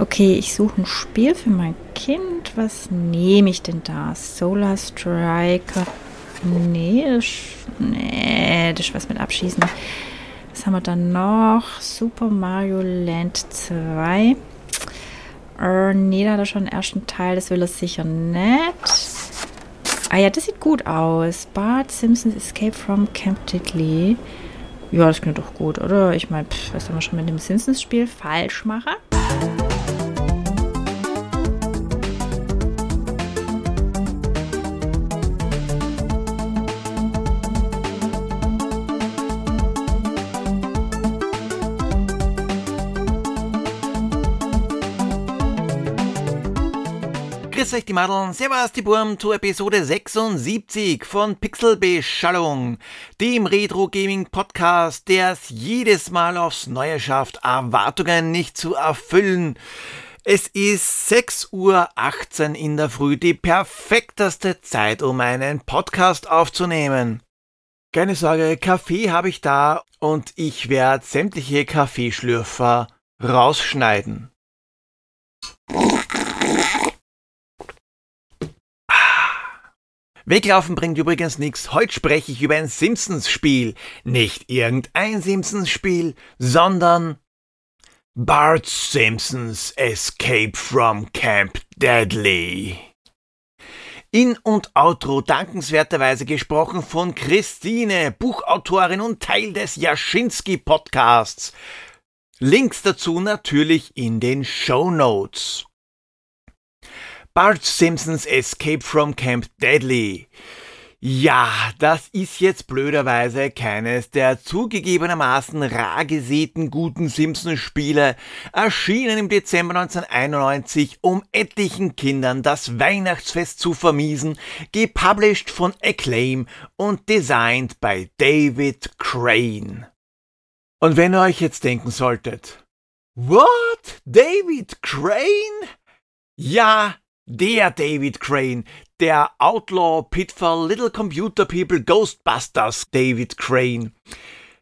Okay, ich suche ein Spiel für mein Kind. Was nehme ich denn da? Solar Striker. Nee, das, nee, das ist was mit Abschießen. Was haben wir dann noch? Super Mario Land 2. Äh, nee, da hat er schon den ersten Teil. Das will er sicher nicht. Ah ja, das sieht gut aus. Bart Simpsons Escape from Camp Diddley. Ja, das klingt doch gut, oder? Ich meine, was soll man schon mit dem Simpsons-Spiel falsch machen? Grüß euch die Madeln, servus die Burm zu Episode 76 von Pixelbeschallung, dem Retro Gaming Podcast, der es jedes Mal aufs Neue schafft, Erwartungen nicht zu erfüllen. Es ist 6.18 Uhr in der Früh, die perfekteste Zeit, um einen Podcast aufzunehmen. Keine Sorge, Kaffee habe ich da und ich werde sämtliche Kaffeeschlürfer rausschneiden. Weglaufen bringt übrigens nichts. Heute spreche ich über ein Simpsons-Spiel. Nicht irgendein Simpsons-Spiel, sondern Bart Simpsons Escape from Camp Deadly. In- und Outro dankenswerterweise gesprochen von Christine, Buchautorin und Teil des Jaschinski Podcasts. Links dazu natürlich in den Show Notes. Bart Simpsons Escape from Camp Deadly. Ja, das ist jetzt blöderweise keines der zugegebenermaßen rar gesäten guten Simpsons-Spiele, erschienen im Dezember 1991, um etlichen Kindern das Weihnachtsfest zu vermiesen, gepublished von Acclaim und designed by David Crane. Und wenn ihr euch jetzt denken solltet, What? David Crane? Ja, der David Crane, der Outlaw Pitfall Little Computer People Ghostbusters David Crane.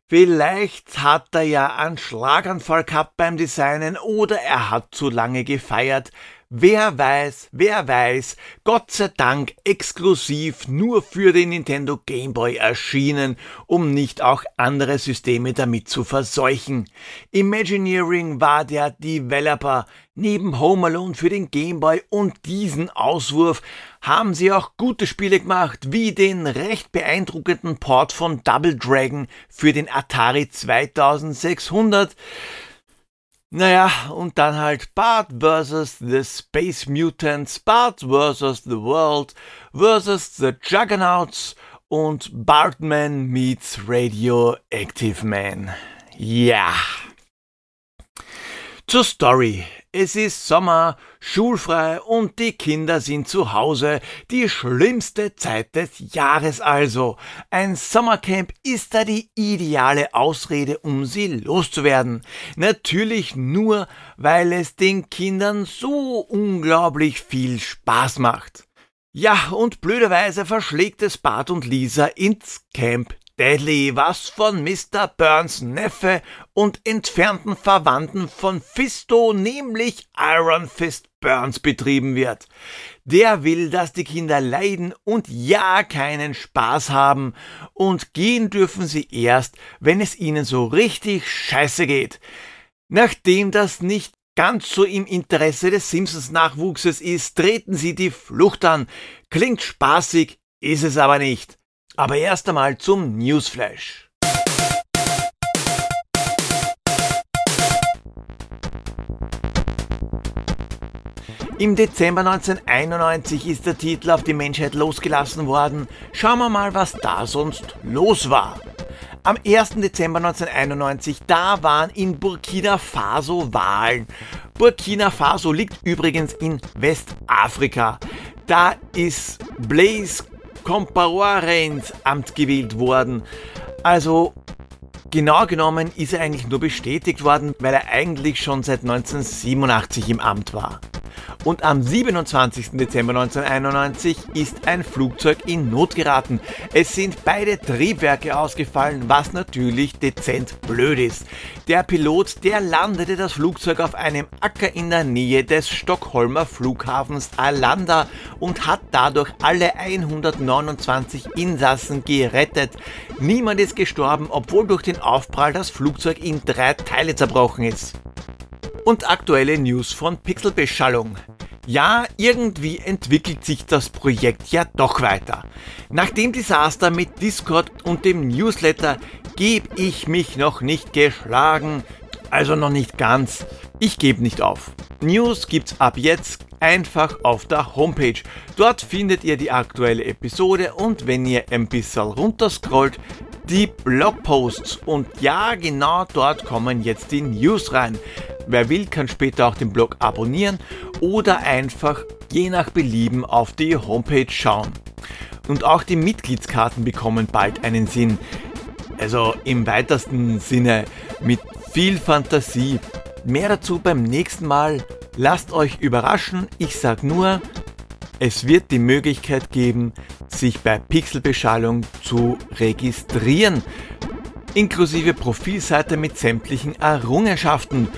Vielleicht hat er ja einen Schlaganfall gehabt beim Designen oder er hat zu lange gefeiert. Wer weiß, wer weiß, Gott sei Dank exklusiv nur für den Nintendo Game Boy erschienen, um nicht auch andere Systeme damit zu verseuchen. Imagineering war der Developer, Neben Home Alone für den Game Boy und diesen Auswurf haben sie auch gute Spiele gemacht, wie den recht beeindruckenden Port von Double Dragon für den Atari 2600. Naja, und dann halt Bart vs. The Space Mutants, Bart vs. The World vs. The Juggernauts und Bartman meets Radioactive Man. Ja. Zur Story. Es ist Sommer, schulfrei und die Kinder sind zu Hause. Die schlimmste Zeit des Jahres also. Ein Sommercamp ist da die ideale Ausrede, um sie loszuwerden. Natürlich nur, weil es den Kindern so unglaublich viel Spaß macht. Ja, und blöderweise verschlägt es Bart und Lisa ins Camp Deadly, was von Mr. Burns Neffe und entfernten Verwandten von Fisto, nämlich Iron Fist Burns, betrieben wird. Der will, dass die Kinder leiden und ja keinen Spaß haben, und gehen dürfen sie erst, wenn es ihnen so richtig scheiße geht. Nachdem das nicht ganz so im Interesse des Simpsons Nachwuchses ist, treten sie die Flucht an. Klingt spaßig, ist es aber nicht. Aber erst einmal zum Newsflash. Im Dezember 1991 ist der Titel auf die Menschheit losgelassen worden. Schauen wir mal, was da sonst los war. Am 1. Dezember 1991, da waren in Burkina Faso Wahlen. Burkina Faso liegt übrigens in Westafrika. Da ist Blaise Compaoré ins Amt gewählt worden. Also genau genommen ist er eigentlich nur bestätigt worden, weil er eigentlich schon seit 1987 im Amt war. Und am 27. Dezember 1991 ist ein Flugzeug in Not geraten. Es sind beide Triebwerke ausgefallen, was natürlich dezent blöd ist. Der Pilot, der landete das Flugzeug auf einem Acker in der Nähe des Stockholmer Flughafens Arlanda und hat dadurch alle 129 Insassen gerettet. Niemand ist gestorben, obwohl durch den Aufprall das Flugzeug in drei Teile zerbrochen ist. Und aktuelle News von Pixelbeschallung. Ja, irgendwie entwickelt sich das Projekt ja doch weiter. Nach dem Desaster mit Discord und dem Newsletter gebe ich mich noch nicht geschlagen. Also noch nicht ganz. Ich gebe nicht auf. News gibt's ab jetzt einfach auf der Homepage. Dort findet ihr die aktuelle Episode und wenn ihr ein bisschen runterscrollt, die Blogposts. Und ja, genau dort kommen jetzt die News rein. Wer will, kann später auch den Blog abonnieren oder einfach je nach Belieben auf die Homepage schauen. Und auch die Mitgliedskarten bekommen bald einen Sinn. Also im weitesten Sinne mit viel Fantasie. Mehr dazu beim nächsten Mal. Lasst euch überraschen. Ich sag nur, es wird die Möglichkeit geben, sich bei Pixelbeschallung zu registrieren, inklusive Profilseite mit sämtlichen Errungenschaften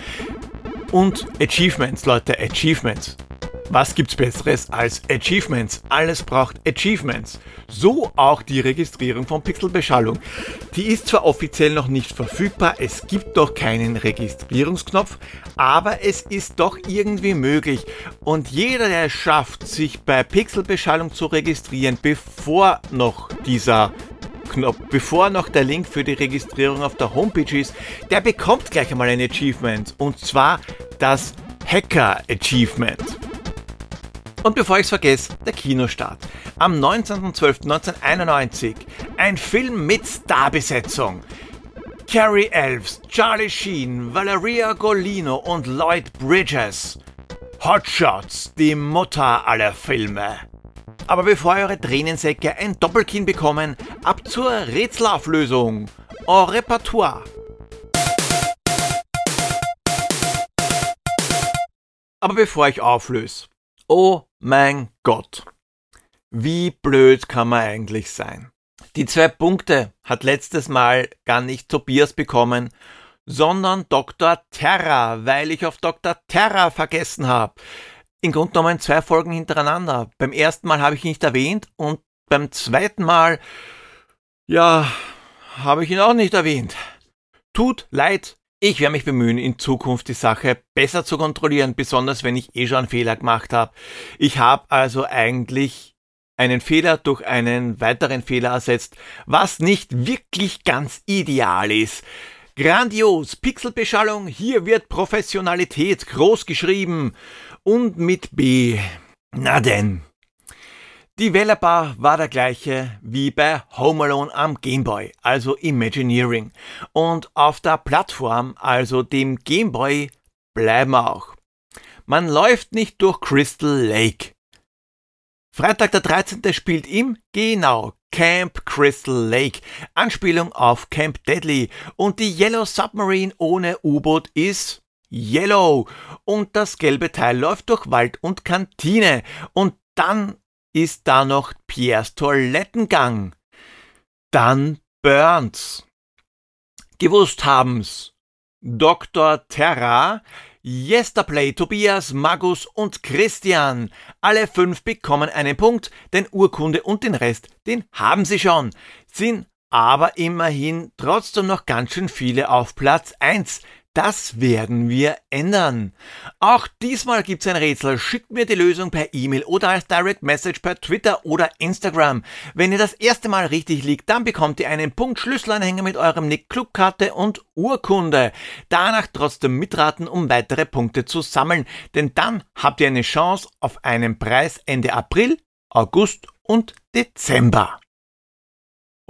und Achievements, Leute, Achievements. Was gibt's besseres als Achievements? Alles braucht Achievements. So auch die Registrierung von Pixelbeschallung. Die ist zwar offiziell noch nicht verfügbar, es gibt doch keinen Registrierungsknopf, aber es ist doch irgendwie möglich. Und jeder, der es schafft, sich bei Pixelbeschallung zu registrieren, bevor noch dieser Knopf, bevor noch der Link für die Registrierung auf der Homepage ist, der bekommt gleich einmal ein Achievement. Und zwar das Hacker Achievement. Und bevor ich es vergesse, der Kinostart. Am 19.12.1991 ein Film mit Starbesetzung. Carrie Elves, Charlie Sheen, Valeria Golino und Lloyd Bridges. Hotshots, die Mutter aller Filme. Aber bevor eure Tränensäcke ein Doppelkinn bekommen, ab zur Rätselauflösung. En Repertoire. Aber bevor ich auflöse, oh mein Gott, wie blöd kann man eigentlich sein? Die zwei Punkte hat letztes Mal gar nicht Tobias bekommen, sondern Dr. Terra, weil ich auf Dr. Terra vergessen habe. In Grunde genommen zwei Folgen hintereinander. Beim ersten Mal habe ich ihn nicht erwähnt und beim zweiten Mal, ja, habe ich ihn auch nicht erwähnt. Tut leid, ich werde mich bemühen, in Zukunft die Sache besser zu kontrollieren, besonders wenn ich eh schon einen Fehler gemacht habe. Ich habe also eigentlich einen Fehler durch einen weiteren Fehler ersetzt, was nicht wirklich ganz ideal ist. Grandios, Pixelbeschallung, hier wird Professionalität groß geschrieben und mit B. Na denn. Developer war der gleiche wie bei Home Alone am Game Boy, also Imagineering. Und auf der Plattform, also dem Game Boy, bleiben wir auch. Man läuft nicht durch Crystal Lake. Freitag der 13. spielt im Genau Camp Crystal Lake. Anspielung auf Camp Deadly. Und die Yellow Submarine ohne U-Boot ist Yellow. Und das gelbe Teil läuft durch Wald und Kantine. Und dann ist da noch Piers Toilettengang. Dann Burns. Gewusst haben's. Dr. Terra, Yesterplay, Tobias, Magus und Christian. Alle fünf bekommen einen Punkt, denn Urkunde und den Rest, den haben sie schon. Sind aber immerhin trotzdem noch ganz schön viele auf Platz 1. Das werden wir ändern. Auch diesmal gibt's ein Rätsel. Schickt mir die Lösung per E-Mail oder als Direct Message per Twitter oder Instagram. Wenn ihr das erste Mal richtig liegt, dann bekommt ihr einen Punkt Schlüsselanhänger mit eurem Nick Clubkarte und Urkunde. Danach trotzdem mitraten, um weitere Punkte zu sammeln, denn dann habt ihr eine Chance auf einen Preis Ende April, August und Dezember.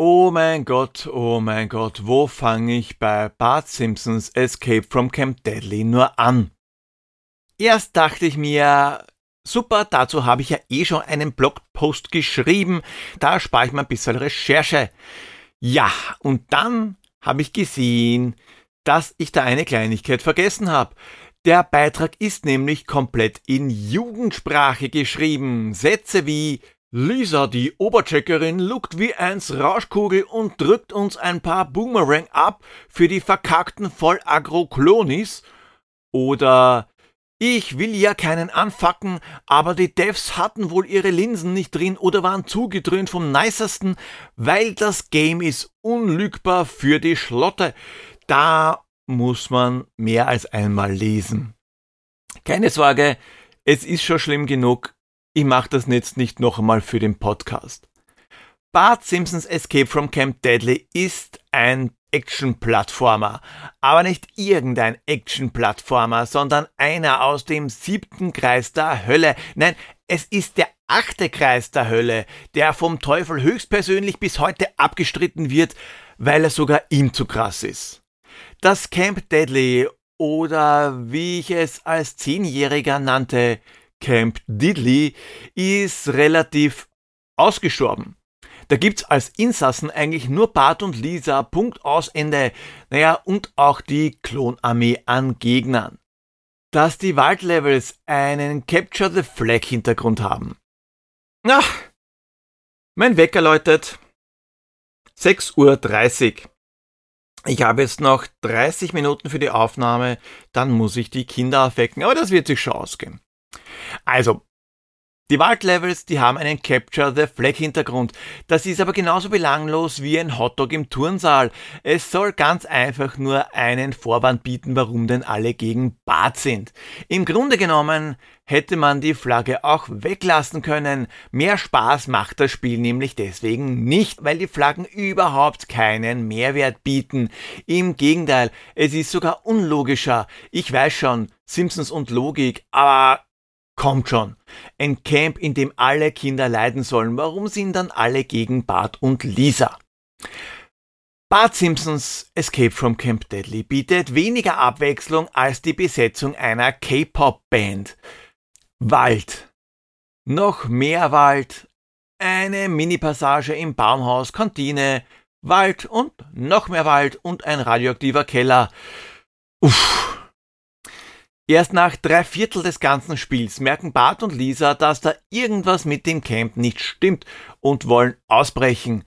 Oh mein Gott, oh mein Gott, wo fange ich bei Bart Simpsons Escape from Camp Deadly nur an? Erst dachte ich mir, super, dazu habe ich ja eh schon einen Blogpost geschrieben, da spare ich mir ein bisschen Recherche. Ja, und dann habe ich gesehen, dass ich da eine Kleinigkeit vergessen habe. Der Beitrag ist nämlich komplett in Jugendsprache geschrieben. Sätze wie Lisa, die Obercheckerin, lugt wie eins Rauschkugel und drückt uns ein paar Boomerang ab für die verkackten Vollagro-Klonis. Oder ich will ja keinen anfacken, aber die Devs hatten wohl ihre Linsen nicht drin oder waren zugedröhnt vom Nicesten, weil das Game ist unlügbar für die Schlotte. Da muss man mehr als einmal lesen. Keine Sorge, es ist schon schlimm genug. Ich mache das jetzt nicht noch einmal für den Podcast. Bart Simpsons Escape from Camp Deadly ist ein Action-Plattformer. Aber nicht irgendein Action-Plattformer, sondern einer aus dem siebten Kreis der Hölle. Nein, es ist der achte Kreis der Hölle, der vom Teufel höchstpersönlich bis heute abgestritten wird, weil er sogar ihm zu krass ist. Das Camp Deadly oder wie ich es als Zehnjähriger nannte, Camp Diddley, ist relativ ausgestorben. Da gibt's als Insassen eigentlich nur Bart und Lisa, Punkt aus Ende. Naja, und auch die Klonarmee an Gegnern. Dass die Waldlevels einen Capture the Flag Hintergrund haben. Ach, mein Wecker läutet. 6.30 Uhr. Ich habe jetzt noch 30 Minuten für die Aufnahme, dann muss ich die Kinder aufwecken, aber das wird sich schon ausgehen. Also, die Waldlevels, die haben einen Capture the Flag Hintergrund. Das ist aber genauso belanglos wie ein Hotdog im Turnsaal. Es soll ganz einfach nur einen Vorwand bieten, warum denn alle gegen Bart sind. Im Grunde genommen hätte man die Flagge auch weglassen können. Mehr Spaß macht das Spiel nämlich deswegen nicht, weil die Flaggen überhaupt keinen Mehrwert bieten. Im Gegenteil, es ist sogar unlogischer. Ich weiß schon, Simpsons und Logik, aber Kommt schon. Ein Camp, in dem alle Kinder leiden sollen. Warum sind dann alle gegen Bart und Lisa? Bart Simpsons Escape from Camp Deadly bietet weniger Abwechslung als die Besetzung einer K-Pop-Band. Wald. Noch mehr Wald. Eine Mini-Passage im Baumhaus, Kantine, Wald und noch mehr Wald und ein radioaktiver Keller. Uff. Erst nach drei Viertel des ganzen Spiels merken Bart und Lisa, dass da irgendwas mit dem Camp nicht stimmt und wollen ausbrechen.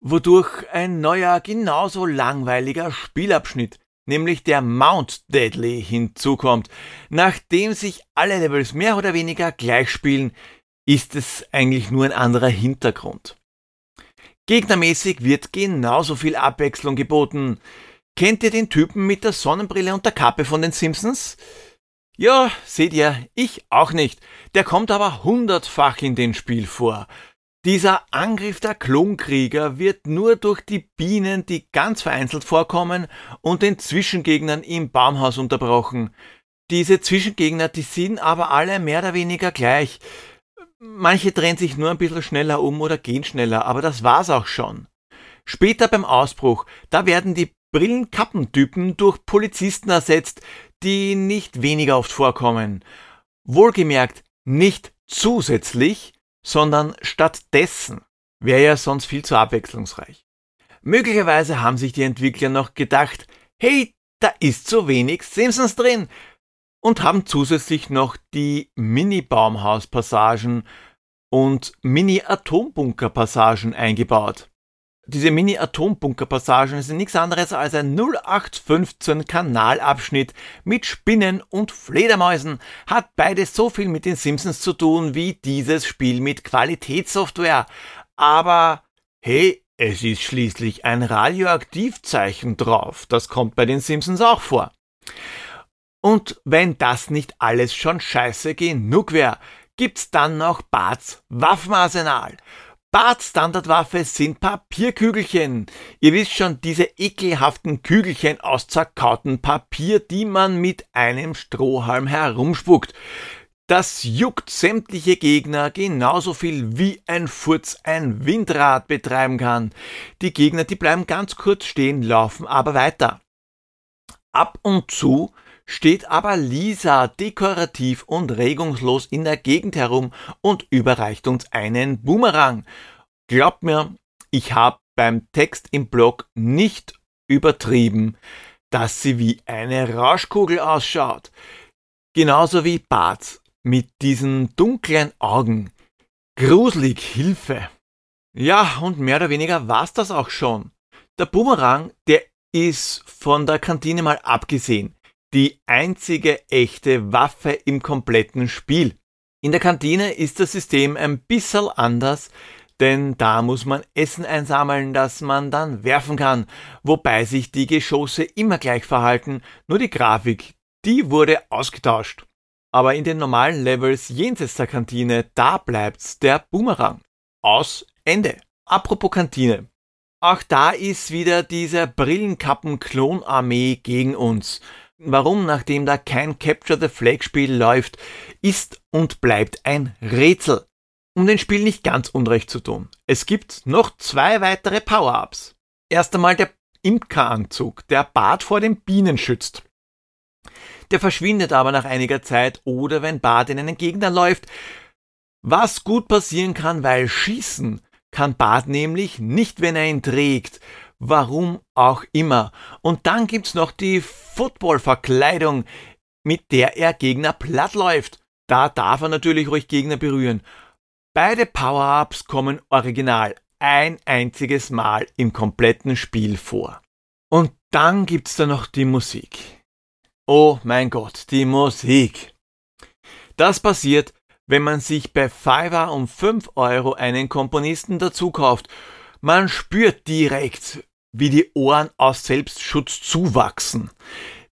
Wodurch ein neuer, genauso langweiliger Spielabschnitt, nämlich der Mount Deadly, hinzukommt. Nachdem sich alle Levels mehr oder weniger gleich spielen, ist es eigentlich nur ein anderer Hintergrund. Gegnermäßig wird genauso viel Abwechslung geboten. Kennt ihr den Typen mit der Sonnenbrille und der Kappe von den Simpsons? Ja, seht ihr, ich auch nicht. Der kommt aber hundertfach in den Spiel vor. Dieser Angriff der Klonkrieger wird nur durch die Bienen, die ganz vereinzelt vorkommen, und den Zwischengegnern im Baumhaus unterbrochen. Diese Zwischengegner, die sind aber alle mehr oder weniger gleich. Manche drehen sich nur ein bisschen schneller um oder gehen schneller, aber das war's auch schon. Später beim Ausbruch, da werden die Brillenkappentypen durch Polizisten ersetzt, die nicht weniger oft vorkommen. Wohlgemerkt nicht zusätzlich, sondern stattdessen. Wäre ja sonst viel zu abwechslungsreich. Möglicherweise haben sich die Entwickler noch gedacht, hey, da ist zu wenig Simpsons drin und haben zusätzlich noch die Mini-Baumhaus-Passagen und Mini-Atombunker-Passagen eingebaut. Diese Mini-Atombunker-Passagen sind nichts anderes als ein 0815 Kanalabschnitt mit Spinnen und Fledermäusen. Hat beides so viel mit den Simpsons zu tun wie dieses Spiel mit Qualitätssoftware. Aber hey, es ist schließlich ein Radioaktivzeichen drauf. Das kommt bei den Simpsons auch vor. Und wenn das nicht alles schon scheiße genug wäre, gibt's dann noch Barts Waffenarsenal. Barts Standardwaffe sind Papierkügelchen. Ihr wisst schon, diese ekelhaften Kügelchen aus zerkautem Papier, die man mit einem Strohhalm herumspuckt. Das juckt sämtliche Gegner genauso viel wie ein Furz ein Windrad betreiben kann. Die Gegner, die bleiben ganz kurz stehen, laufen aber weiter. Ab und zu steht aber Lisa dekorativ und regungslos in der Gegend herum und überreicht uns einen Boomerang. Glaubt mir, ich habe beim Text im Blog nicht übertrieben. dass sie wie eine Rauschkugel ausschaut. Genauso wie Bart mit diesen dunklen Augen. Gruselig Hilfe. Ja, und mehr oder weniger war's das auch schon. Der Boomerang, der ist von der Kantine mal abgesehen die einzige echte Waffe im kompletten Spiel. In der Kantine ist das System ein bisschen anders, denn da muss man Essen einsammeln, das man dann werfen kann, wobei sich die Geschosse immer gleich verhalten, nur die Grafik, die wurde ausgetauscht. Aber in den normalen Levels jenseits der Kantine, da bleibt's der Boomerang. Aus Ende. Apropos Kantine. Auch da ist wieder diese Brillenkappen-Klonarmee gegen uns. Warum, nachdem da kein Capture the Flag Spiel läuft, ist und bleibt ein Rätsel. Um den Spiel nicht ganz unrecht zu tun. Es gibt noch zwei weitere Power-Ups. Erst einmal der Imkeranzug, der Bart vor den Bienen schützt. Der verschwindet aber nach einiger Zeit oder wenn Bart in einen Gegner läuft. Was gut passieren kann, weil schießen kann Bart nämlich nicht, wenn er ihn trägt. Warum auch immer. Und dann gibt's noch die Football-Verkleidung, mit der er Gegner platt läuft. Da darf er natürlich ruhig Gegner berühren. Beide Power-Ups kommen original ein einziges Mal im kompletten Spiel vor. Und dann gibt's da noch die Musik. Oh mein Gott, die Musik. Das passiert, wenn man sich bei Fiverr um 5 Euro einen Komponisten dazu kauft. Man spürt direkt, wie die Ohren aus Selbstschutz zuwachsen.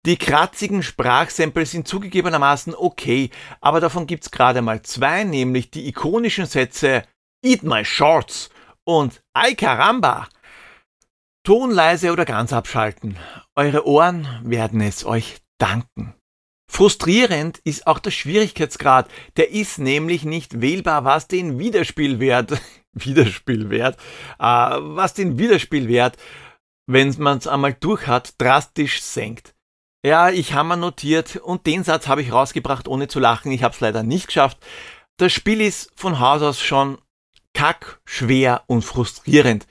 Die kratzigen Sprachsamples sind zugegebenermaßen okay, aber davon gibt's gerade mal zwei, nämlich die ikonischen Sätze Eat my shorts und Ay caramba. Ton leise oder ganz abschalten. Eure Ohren werden es euch danken. Frustrierend ist auch der Schwierigkeitsgrad. Der ist nämlich nicht wählbar, was den Wiederspielwert, Wiederspielwert, äh, was den Wiederspielwert wenn man es einmal durch hat, drastisch senkt. Ja, ich habe mal notiert und den Satz habe ich rausgebracht, ohne zu lachen. Ich habe es leider nicht geschafft. Das Spiel ist von Haus aus schon kack, schwer und frustrierend.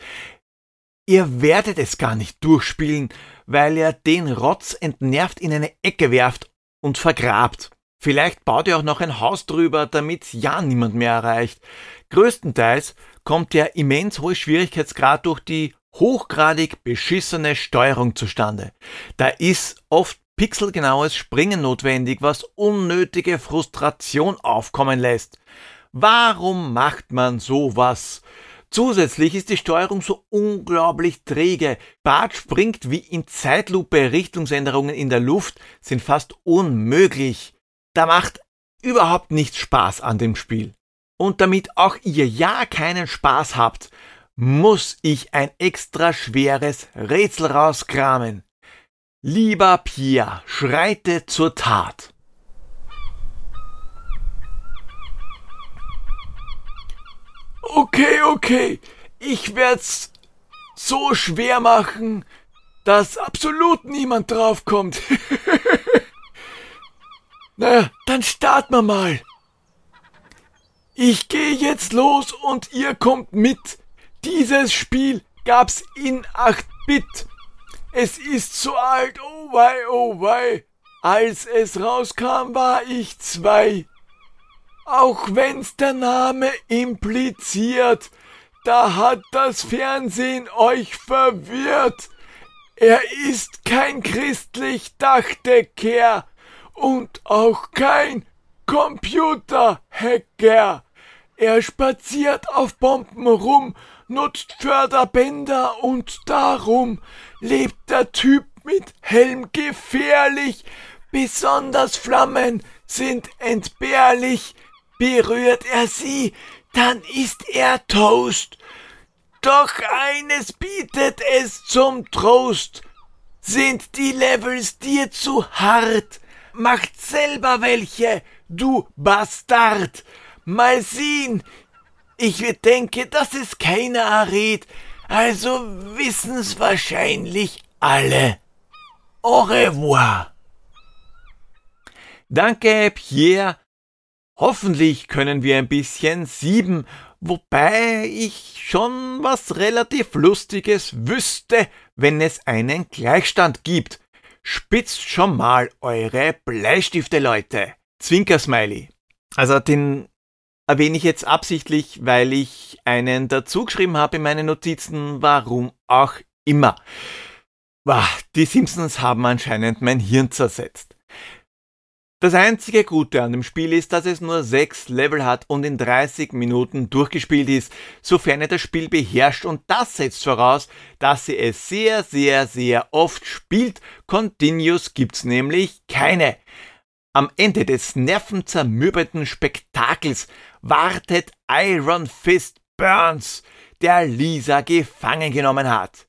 Ihr werdet es gar nicht durchspielen, weil ihr den Rotz entnervt in eine Ecke werft und vergrabt. Vielleicht baut ihr auch noch ein Haus drüber, damit ja niemand mehr erreicht. Größtenteils kommt der immens hohe Schwierigkeitsgrad durch die hochgradig beschissene Steuerung zustande. Da ist oft pixelgenaues Springen notwendig, was unnötige Frustration aufkommen lässt. Warum macht man sowas? Zusätzlich ist die Steuerung so unglaublich träge. Bart springt wie in Zeitlupe, Richtungsänderungen in der Luft sind fast unmöglich. Da macht überhaupt nichts Spaß an dem Spiel. Und damit auch ihr ja keinen Spaß habt, muss ich ein extra schweres Rätsel rauskramen. Lieber Pia, schreite zur Tat. Okay, okay, ich werd's so schwer machen, dass absolut niemand draufkommt. Na, dann starten wir mal. Ich gehe jetzt los und ihr kommt mit. Dieses Spiel gab's in 8-Bit. Es ist so alt, oh wei, oh wei. Als es rauskam, war ich zwei. Auch wenn's der Name impliziert, da hat das Fernsehen euch verwirrt. Er ist kein christlich Dachdecker und auch kein Computerhacker. Er spaziert auf Bomben rum nutzt Förderbänder und darum lebt der Typ mit Helm gefährlich. Besonders Flammen sind entbehrlich. Berührt er sie, dann ist er Toast. Doch eines bietet es zum Trost. Sind die Levels dir zu hart? Macht selber welche, du Bastard. Mal sehen, ich denke, dass es keiner errät, also wissen's wahrscheinlich alle. Au revoir. Danke, Pierre. Hoffentlich können wir ein bisschen sieben, wobei ich schon was relativ Lustiges wüsste, wenn es einen Gleichstand gibt. Spitzt schon mal eure Bleistifte, Leute. Zwinker-Smiley. Also den erwähne ich jetzt absichtlich, weil ich einen dazu geschrieben habe in meine Notizen, warum auch immer. Die Simpsons haben anscheinend mein Hirn zersetzt. Das einzige Gute an dem Spiel ist, dass es nur sechs Level hat und in 30 Minuten durchgespielt ist, sofern ihr das Spiel beherrscht und das setzt voraus, dass ihr es sehr, sehr, sehr oft spielt. Continuous gibt's nämlich keine. Am Ende des nervenzermürbenden Spektakels wartet Iron Fist Burns, der Lisa gefangen genommen hat.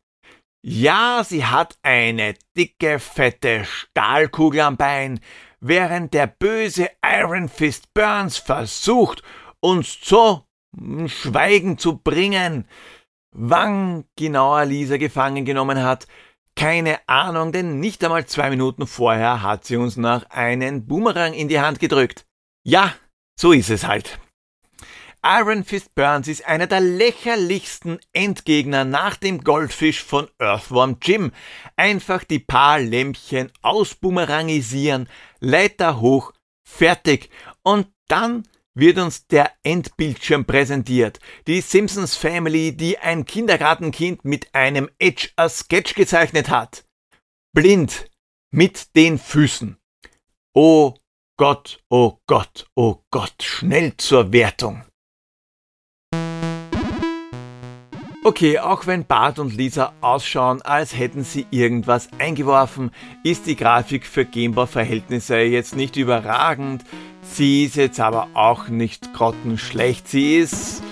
Ja, sie hat eine dicke, fette Stahlkugel am Bein, während der böse Iron Fist Burns versucht, uns zu Schweigen zu bringen. Wann genauer Lisa gefangen genommen hat, keine Ahnung, denn nicht einmal zwei Minuten vorher hat sie uns noch einen Boomerang in die Hand gedrückt. Ja, so ist es halt. Iron Fist Burns ist einer der lächerlichsten Endgegner nach dem Goldfisch von Earthworm Jim. Einfach die paar Lämpchen ausbumerangisieren, Leiter hoch, fertig. Und dann wird uns der Endbildschirm präsentiert. Die Simpsons Family, die ein Kindergartenkind mit einem Edge a Sketch gezeichnet hat. Blind mit den Füßen. Oh Gott, oh Gott, oh Gott, schnell zur Wertung. Okay, auch wenn Bart und Lisa ausschauen, als hätten sie irgendwas eingeworfen, ist die Grafik für Gameboy-Verhältnisse jetzt nicht überragend. Sie ist jetzt aber auch nicht grottenschlecht. Sie ist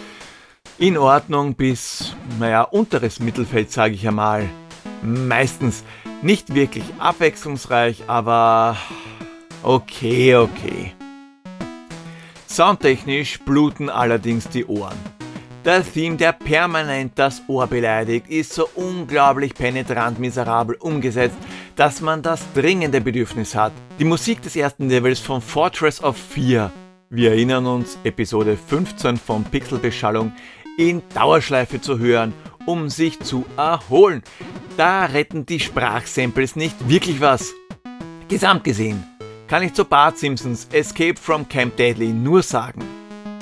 in Ordnung bis, naja, unteres Mittelfeld, sage ich einmal. Meistens nicht wirklich abwechslungsreich, aber okay, okay. Soundtechnisch bluten allerdings die Ohren. Der Theme, der permanent das Ohr beleidigt, ist so unglaublich penetrant miserabel umgesetzt, dass man das dringende Bedürfnis hat, die Musik des ersten Levels von Fortress of Fear, wir erinnern uns, Episode 15 von Pixelbeschallung, in Dauerschleife zu hören, um sich zu erholen. Da retten die Sprachsamples nicht wirklich was. Gesamt gesehen kann ich zu Bart Simpsons Escape from Camp Deadly nur sagen,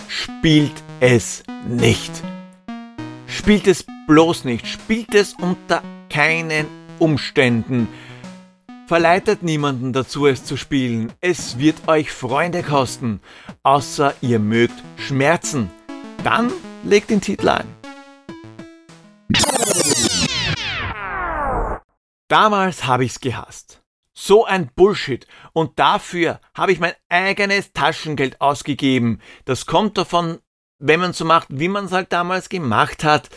spielt es nicht. Spielt es bloß nicht. Spielt es unter keinen Umständen. Verleitet niemanden dazu, es zu spielen. Es wird euch Freunde kosten. Außer ihr mögt Schmerzen. Dann legt den Titel ein. Damals habe ich's gehasst. So ein Bullshit. Und dafür habe ich mein eigenes Taschengeld ausgegeben. Das kommt davon wenn man so macht, wie man es halt damals gemacht hat.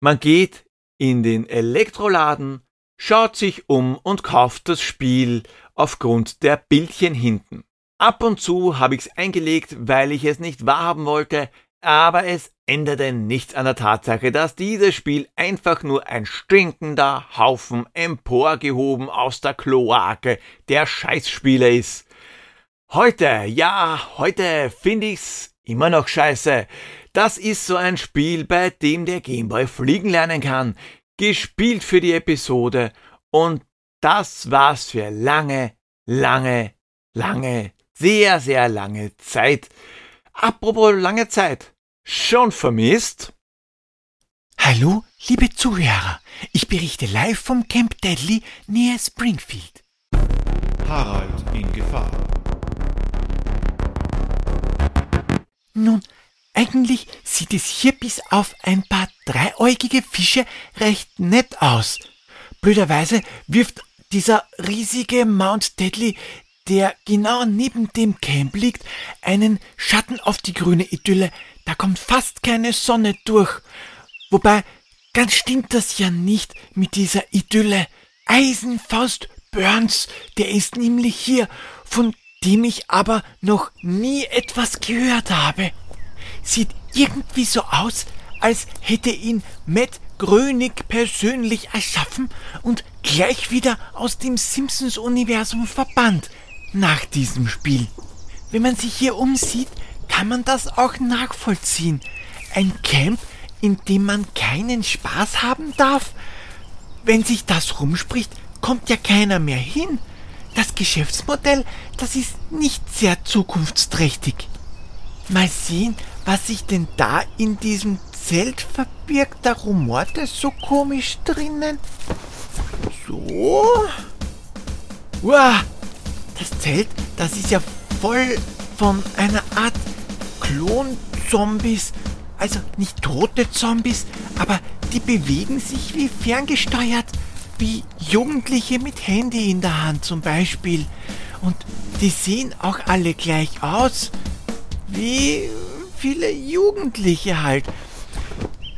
Man geht in den Elektroladen, schaut sich um und kauft das Spiel aufgrund der Bildchen hinten. Ab und zu habe ich es eingelegt, weil ich es nicht wahrhaben wollte, aber es änderte nichts an der Tatsache, dass dieses Spiel einfach nur ein stinkender Haufen emporgehoben aus der Kloake der Scheißspieler ist. Heute, ja, heute finde ich's Immer noch scheiße. Das ist so ein Spiel, bei dem der Gameboy fliegen lernen kann. Gespielt für die Episode. Und das war's für lange, lange, lange, sehr, sehr lange Zeit. Apropos lange Zeit. Schon vermisst? Hallo, liebe Zuhörer. Ich berichte live vom Camp Deadly nähe Springfield. Harald in Gefahr. Nun, eigentlich sieht es hier bis auf ein paar dreieugige Fische recht nett aus. Blöderweise wirft dieser riesige Mount Deadly, der genau neben dem Camp liegt, einen Schatten auf die grüne Idylle. Da kommt fast keine Sonne durch. Wobei, ganz stimmt das ja nicht mit dieser Idylle. Eisenfaust Burns, der ist nämlich hier, von dem ich aber noch nie etwas gehört habe. Sieht irgendwie so aus, als hätte ihn Matt Grönig persönlich erschaffen und gleich wieder aus dem Simpsons-Universum verbannt nach diesem Spiel. Wenn man sich hier umsieht, kann man das auch nachvollziehen. Ein Camp, in dem man keinen Spaß haben darf? Wenn sich das rumspricht, kommt ja keiner mehr hin. Das Geschäftsmodell, das ist nicht sehr zukunftsträchtig. Mal sehen, was sich denn da in diesem Zelt verbirgt. Da rumort es so komisch drinnen. So. Uah, das Zelt, das ist ja voll von einer Art Klon-Zombies. Also nicht tote Zombies, aber die bewegen sich wie ferngesteuert. Wie Jugendliche mit Handy in der Hand zum Beispiel. Und die sehen auch alle gleich aus. Wie viele Jugendliche halt.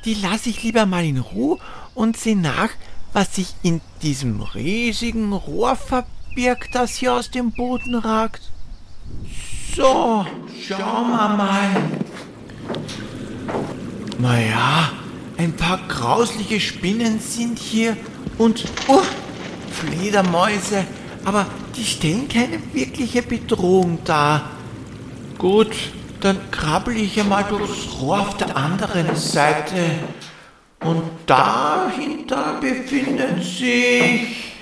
Die lasse ich lieber mal in Ruhe und sehe nach, was sich in diesem riesigen Rohr verbirgt, das hier aus dem Boden ragt. So, schauen wir mal. Naja, ein paar grausliche Spinnen sind hier und oh, Fledermäuse, aber die stellen keine wirkliche Bedrohung dar. Gut, dann krabbel ich ja mal durchs Rohr auf der anderen Seite. Und dahinter befindet sich...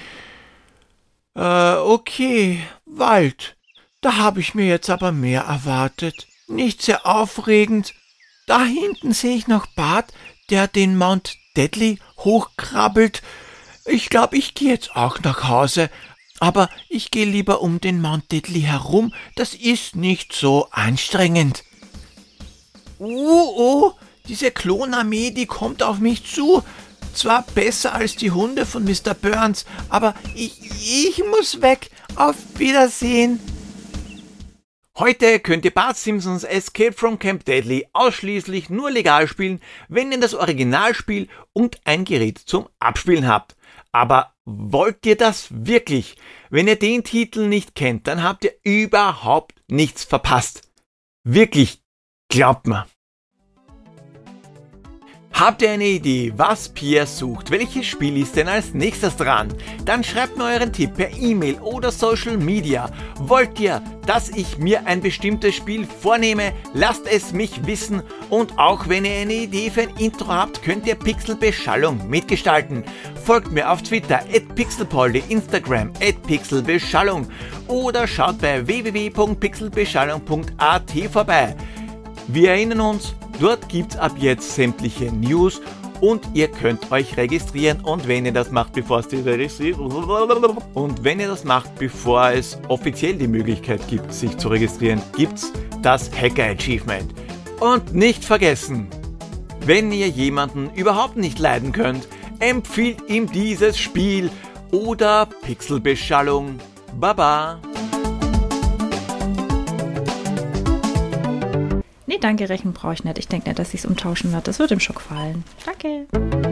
Äh, okay, Wald. Da habe ich mir jetzt aber mehr erwartet. Nicht sehr aufregend. Da hinten sehe ich noch Bart, der den Mount Deadly hochkrabbelt. Ich glaube, ich gehe jetzt auch nach Hause. Aber ich gehe lieber um den Mount Deadly herum. Das ist nicht so anstrengend. Oh, oh, diese Klonarmee, die kommt auf mich zu. Zwar besser als die Hunde von Mr. Burns, aber ich, ich muss weg. Auf Wiedersehen. Heute könnt ihr Bart Simpsons Escape from Camp Deadly ausschließlich nur legal spielen, wenn ihr das Originalspiel und ein Gerät zum Abspielen habt. Aber wollt ihr das wirklich? Wenn ihr den Titel nicht kennt, dann habt ihr überhaupt nichts verpasst. Wirklich, glaubt mir. Habt ihr eine Idee, was Pierre sucht? Welches Spiel ist denn als nächstes dran? Dann schreibt mir euren Tipp per E-Mail oder Social Media. Wollt ihr, dass ich mir ein bestimmtes Spiel vornehme? Lasst es mich wissen und auch wenn ihr eine Idee für ein Intro habt, könnt ihr Pixelbeschallung mitgestalten. Folgt mir auf Twitter at pixelpoldi, Instagram at pixelbeschallung oder schaut bei www.pixelbeschallung.at vorbei. Wir erinnern uns, dort gibt's ab jetzt sämtliche News und ihr könnt euch registrieren und wenn ihr das macht, bevor es die und wenn ihr das macht, bevor es offiziell die Möglichkeit gibt, sich zu registrieren, gibt's das Hacker Achievement. Und nicht vergessen, wenn ihr jemanden überhaupt nicht leiden könnt, empfiehlt ihm dieses Spiel oder Pixelbeschallung. Baba. Danke, Rechen brauche ich nicht. Ich denke nicht, dass ich es umtauschen werde. Das wird ihm schon gefallen. Danke.